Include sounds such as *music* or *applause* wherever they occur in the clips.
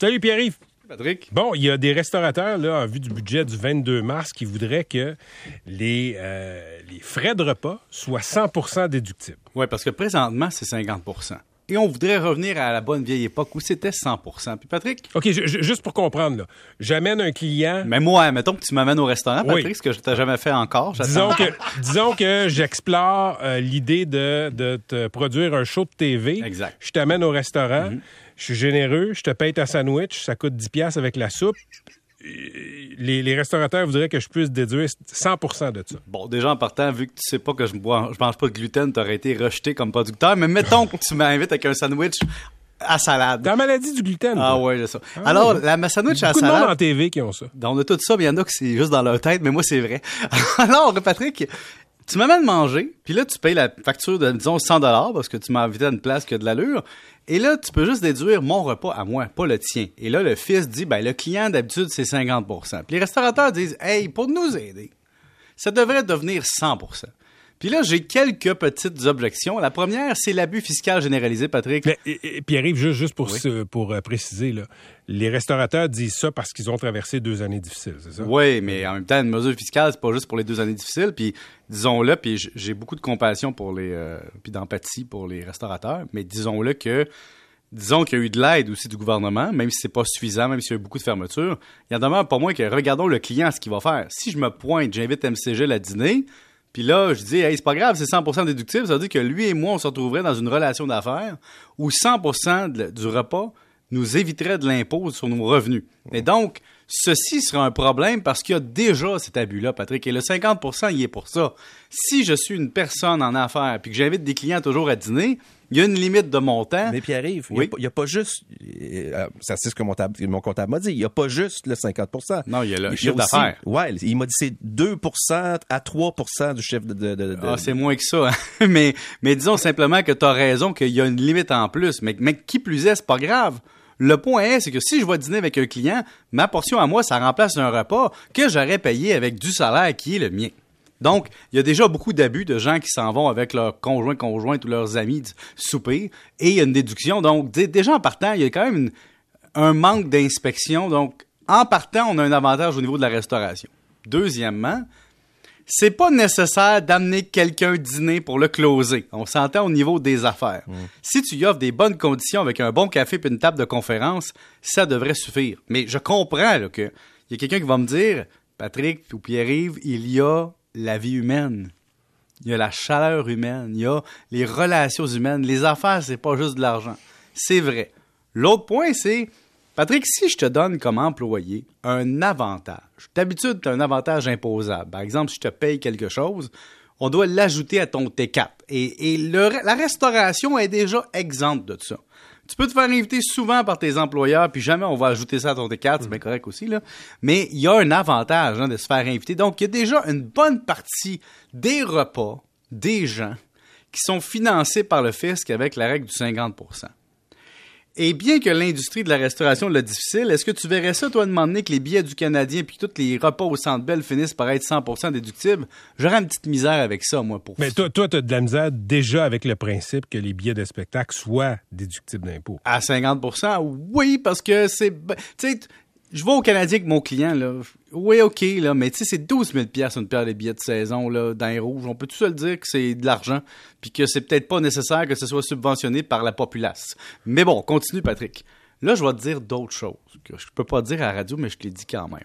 Salut Pierre-Yves. Patrick. Bon, il y a des restaurateurs, là, en vue du budget du 22 mars, qui voudraient que les, euh, les frais de repas soient 100% déductibles. Oui, parce que présentement, c'est 50% Et on voudrait revenir à la bonne vieille époque où c'était 100% Puis Patrick? OK, ju- ju- juste pour comprendre, là, j'amène un client. Mais moi, mettons que tu m'amènes au restaurant, Patrick, Oui. ce que je t'ai jamais fait encore. j'attends. Disons que, disons que j'explore euh, l'idée de, de te produire un show de TV. Exact. Je t'amène au restaurant. Je suis généreux. Je te paye ta sandwich. Ça coûte 10 pièces avec la soupe. Les, les restaurateurs voudraient que je puisse déduire 100% de ça. Bon, déjà en partant, vu que tu sais pas que je bois, je mange pas de gluten, t'aurais été rejeté comme producteur. Mais mettons que tu m'invites avec un sandwich à salade. Dans la maladie du gluten. Ah ouais, c'est ça. Alors, la ma sandwich à Beaucoup de monde salade. en TV qui ont ça. On a tout ça, mais il y en a que c'est juste dans leur tête, mais moi, c'est vrai. *laughs* Alors, Patrick, tu m'amènes manger, puis là, tu payes la facture de, disons, 100 parce que tu m'as invité à une place qui a de l'allure. Et là, tu peux juste déduire mon repas à moi, pas le tien. Et là, le fils dit, ben, le client, d'habitude, c'est 50% Puis les restaurateurs disent, hey, pour nous aider, ça devrait devenir 100 Puis là, j'ai quelques petites objections. La première, c'est l'abus fiscal généralisé, Patrick. Mais, et, et- puis arrive juste, juste pour, Oui. ce- pour euh, préciser, là, les restaurateurs disent ça parce qu'ils ont traversé deux années difficiles, c'est ça? Oui, mais en même temps, une mesure fiscale, c'est pas juste pour les deux années difficiles. Puis disons-le, puis j'ai beaucoup de compassion pour les, euh, puis d'empathie pour les restaurateurs, mais disons-le que, disons qu'il y a eu de l'aide aussi du gouvernement, même si c'est pas suffisant, même s'il y a eu beaucoup de fermetures. Il y en demeure pas moins que regardons le client ce qu'il va faire. Si je me pointe, j'invite MCG à dîner. Puis là, je dis, hey, c'est pas grave, c'est 100% déductible. Ça veut dire que lui et moi, on se retrouverait dans une relation d'affaires où 100% de- du repas nous éviterait de l'impôt sur nos revenus. Et donc, ceci sera un problème parce qu'il y a déjà cet abus-là, Patrick. Et le 50% il est pour ça. Si je suis une personne en affaires puis que j'invite des clients toujours à dîner, il y a une limite de montant. Mais Pierre-Yves, il Oui. n'y a, pas juste. euh, ça, c'est ce que mon, tab- mon comptable m'a dit. Il n'y a pas juste le 50% Non, il y a le Il chiffre d'affaires. Ouais, il m'a dit c'est 2% à 3% du chiffre de. de- de- de- Ah, c'est moins que ça. hein. *laughs* mais, mais disons simplement que tu as raison qu'il y a une limite en plus. Mais, mais qui plus est, c'est pas grave. Le point est, c'est que si je vais dîner avec un client, ma portion à moi, ça remplace un repas que j'aurais payé avec du salaire qui est le mien. Donc, il y a déjà beaucoup d'abus de gens qui s'en vont avec leurs conjoints, conjointes ou leurs amis souper et il y a une déduction. Donc, dé- déjà en partant, il y a quand même une- un manque d'inspection. Donc, en partant, on a un avantage au niveau de la restauration. Deuxièmement, c'est pas nécessaire d'amener quelqu'un dîner pour le closer. On s'entend au niveau des affaires. Si tu y offres des bonnes conditions avec un bon café et une table de conférence, ça devrait suffire. Mais je comprends là, que il y a quelqu'un qui va me dire, Patrick ou Pierre-Yves, il y a la vie humaine. Il y a la chaleur humaine, il y a les relations humaines. Les affaires, c'est pas juste de l'argent. C'est vrai. L'autre point, c'est, Patrick, si je te donne comme employé un avantage, d'habitude, tu as un avantage imposable. Par exemple, si je te paye quelque chose, on doit l'ajouter à ton T4. Et, la restauration est déjà exempte de ça. Tu peux te faire inviter souvent par tes employeurs, puis jamais on va ajouter ça à ton T4, c'est bien correct aussi, là. Mais il y a un avantage hein, de se faire inviter. Donc, il y a déjà une bonne partie des repas des gens qui sont financés par le fisc avec la règle du 50 et bien que l'industrie de la restauration l'a difficile, est-ce que tu verrais ça, toi, demander que les billets du Canadien puis tous les repas au Centre Bell finissent par être 100% déductibles? J'aurais une petite misère avec ça, moi, pour Mais toi, toi, tu as de la misère déjà avec le principe que les billets de spectacle soient déductibles d'impôts. À 50% oui, parce que c'est... Tu sais, je vais au Canadien avec mon client, là. Oui, OK, là, mais tu sais, c'est 12 000 une paire de billets de saison, là, dans les rouges. On peut tout se le dire que c'est de l'argent, puis que c'est peut-être pas nécessaire que ce soit subventionné par la populace? Mais bon, continue, Patrick. Là, je vais te dire d'autres choses que je peux pas dire à la radio, mais je te l'ai dit quand même.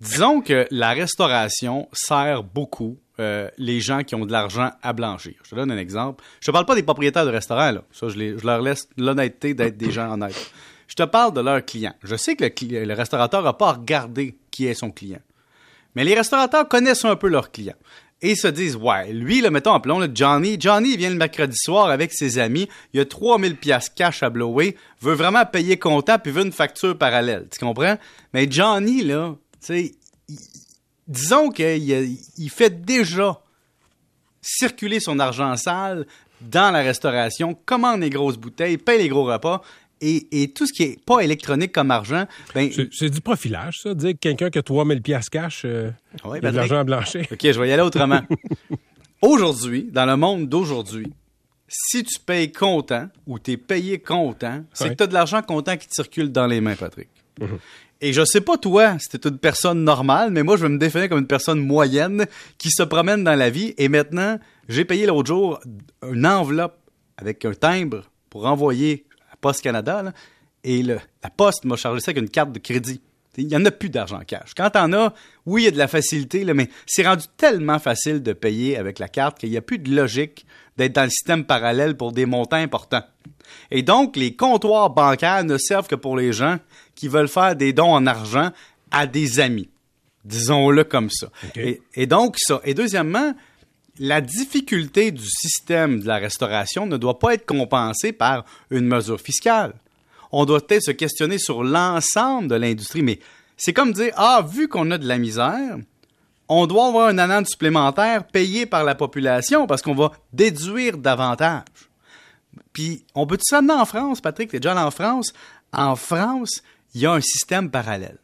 Disons que la restauration sert beaucoup euh, les gens qui ont de l'argent à blanchir. Je te donne un exemple. Je te parle pas des propriétaires de restaurants, là. Ça, je, leur laisse l'honnêteté d'être des gens honnêtes. Je te parle de leurs clients. Je sais que le, le restaurateur n'a pas à regarder qui est son client. Mais les restaurateurs connaissent un peu leurs clients. Et ils se disent, ouais, lui, là, mettons, appelons le Johnny. Johnny, vient le mercredi soir avec ses amis. Il a 3000 pièces cash à blower. Veut vraiment payer comptant puis veut une facture parallèle. Tu comprends? Mais Johnny, là, tu sais, disons qu'il fait déjà circuler son argent sale dans la restauration, commande les grosses bouteilles, paye les gros repas. Et, et tout ce qui est pas électronique comme argent, ben, C'est du profilage, ça. Dire que quelqu'un qui a 3000 pièces cash, euh, Ouais, il a de l'argent à blanchir. OK, je vais y aller autrement. *laughs* aujourd'hui, dans le monde d'aujourd'hui, si tu payes comptant ou tu es payé comptant, c'est Ouais. que tu as de l'argent comptant qui te circule dans les mains, Patrick. Et je sais pas toi, si t'es une personne normale, mais moi je vais me définir comme une personne moyenne qui se promène dans la vie. Et maintenant, j'ai payé l'autre jour une enveloppe avec un timbre pour envoyer Poste Canada. là, et le- la Poste m'a chargé ça avec une carte de crédit. Il n'y en a plus d'argent cash. Quand t'en as, oui, il y a de la facilité, là, mais c'est rendu tellement facile de payer avec la carte qu'il n'y a plus de logique d'être dans le système parallèle pour des montants importants. Et donc, les comptoirs bancaires ne servent que pour les gens qui veulent faire des dons en argent à des amis. Disons-le comme ça. Et, et donc, ça. Et deuxièmement, la difficulté du système de la restauration ne doit pas être compensée par une mesure fiscale. On doit peut-être se questionner sur l'ensemble de l'industrie, mais c'est comme dire, ah, vu qu'on a de la misère, on doit avoir un amende supplémentaire payé par la population parce qu'on va déduire davantage. Puis, on peut tout ça amener en France, Patrick? T'es déjà allé en France? En France, il y a un système parallèle.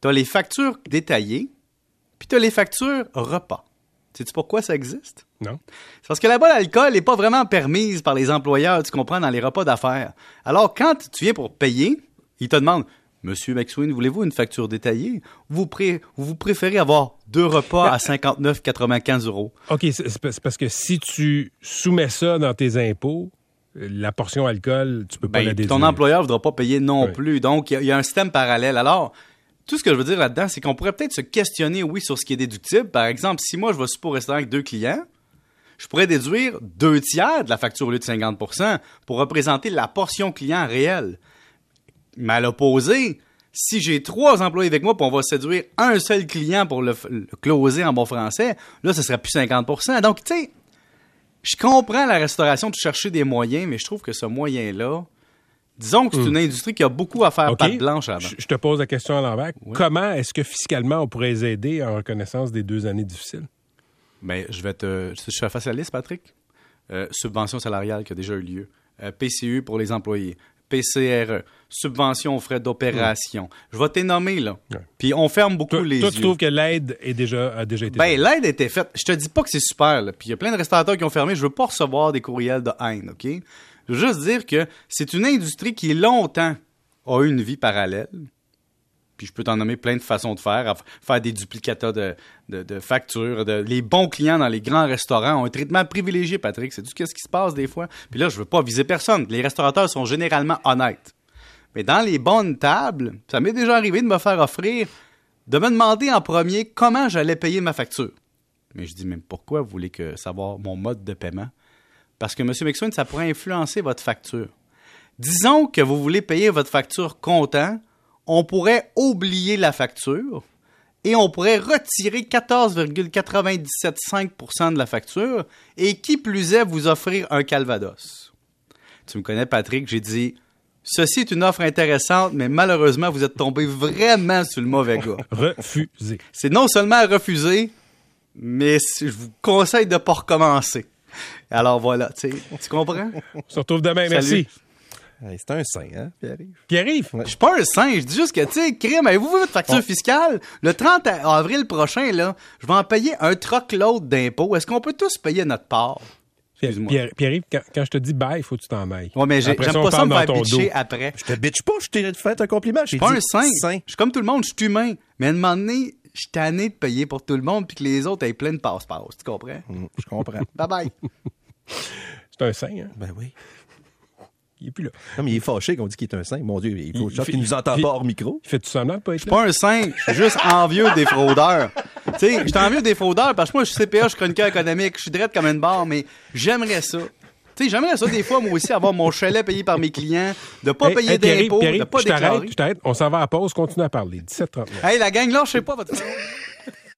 T'as les factures détaillées, puis t'as les factures repas. Sais-tu pourquoi ça existe? Non? C'est parce que là-bas, l'alcool n'est pas vraiment permise par les employeurs, tu comprends, dans les repas d'affaires. Alors, quand tu viens pour payer, ils te demandent Monsieur McSween, voulez-vous une facture détaillée? Vous, pré- vous préférez avoir deux repas à 59,95 euros *laughs* OK, c'est parce que si tu soumets ça dans tes impôts, la portion alcool, tu peux pas Ben, la déduire. ton employeur ne voudra pas payer non Oui. plus. Donc, il y y, a un système parallèle. Alors, tout ce que je veux dire là-dedans, c'est qu'on pourrait peut-être se questionner, oui, sur ce qui est déductible. Par exemple, si moi, je vais au restaurant avec deux clients, je pourrais déduire deux tiers de la facture au lieu de 50% pour représenter la portion client réelle. Mais à l'opposé, si j'ai trois employés avec moi, puis on va séduire un seul client pour le closer en bon français, là, ce serait plus 50% Donc, tu sais, je comprends la restauration de chercher des moyens, mais je trouve que ce moyen-là, disons que c'est une industrie qui a beaucoup à faire Hmm. OK. patte blanche avant. Je te pose la question à l'envers. Comment est-ce que fiscalement on pourrait les aider en reconnaissance des deux années difficiles? Mais je vais te. Je suis face à la liste, Patrick. Euh, subvention salariale qui a déjà eu lieu. Euh, PCU pour les employés. PCRE. Subvention aux frais d'opération. Je vais t'énommer, là. Ouais. Puis on ferme beaucoup Toi, les toi, yeux. tu trouves que l'aide est déjà, a déjà été Ben, faite? l'aide était faite. Je te dis pas que c'est super, là. Puis il y a plein de restaurateurs qui ont fermé. Je veux pas recevoir des courriels de haine, OK? Je veux juste dire que c'est une industrie qui longtemps a eu une vie parallèle. Puis je peux t'en nommer plein de façons de faire, faire des duplicata de, factures. Les bons clients dans les grands restaurants ont un traitement privilégié, Patrick. C'est tout ce qui se passe des fois? Puis là, je veux pas viser personne. Les restaurateurs sont généralement honnêtes. Mais dans les bonnes tables, ça m'est déjà arrivé de me faire offrir, de me demander en premier comment j'allais payer ma facture. Mais je dis même pourquoi vous voulez que savoir mon mode de paiement? Parce que M. McSween, ça pourrait influencer votre facture. Disons que vous voulez payer votre facture comptant, on pourrait oublier la facture et on pourrait retirer 14,975% de la facture et qui plus est vous offrir un calvados. Tu me connais Patrick, j'ai dit ceci est une offre intéressante mais malheureusement vous êtes tombé vraiment sur le mauvais gars. *laughs* Refusé. C'est non seulement à refuser mais je vous conseille de pas recommencer. Alors voilà, tu sais, tu comprends? On se retrouve demain. Salut. Merci. Hey, c'est un saint, hein, Pierre-Yves? Pierre-Yves, Je suis pas un singe, je dis juste que, tu sais, crime, avez-vous vu votre facture Bon. fiscale? Le 30 a- avril prochain, là, je vais en payer un truckload d'impôts. Est-ce qu'on peut tous payer notre part? Excuse-moi. Pierre- Pierre-Yves, quand, quand je te dis bye, il faut que tu t'en ailles. Ouais, mais j'aime pas ça me faire ton bitcher dos. après. Je te bitch pas, je t'ai fait un compliment. Je suis pas dit un saint. saint. Je suis comme tout le monde, je suis humain. Mais à un moment donné, je suis tanné de payer pour tout le monde puis que les autres aient plein de passe-passe. Tu comprends? Hum, Je comprends. Bye bye. *laughs* C'est un saint, hein? ben oui. Il est plus là. Comme il est fâché qu'on dit qu'il est un saint. Mon Dieu, il faut Il qu'il nous entend il- pas hors micro. Il fait tout semblant pas être Je suis pas un saint, je suis juste envieux des fraudeurs. Tu sais, je suis envieux des fraudeurs parce que moi, je suis CPA, je suis chroniqueur économique, je suis direct comme une barre, mais j'aimerais ça. Tu sais, j'aimerais ça des fois, moi aussi, avoir mon chalet payé par mes clients, de pas Hey, payer hey, d'impôts, de pas je t'arrête, déclarer. je t'arrête. On s'en va à pause, continue à parler. 17 39. Hey, la gang, là, je sais pas votre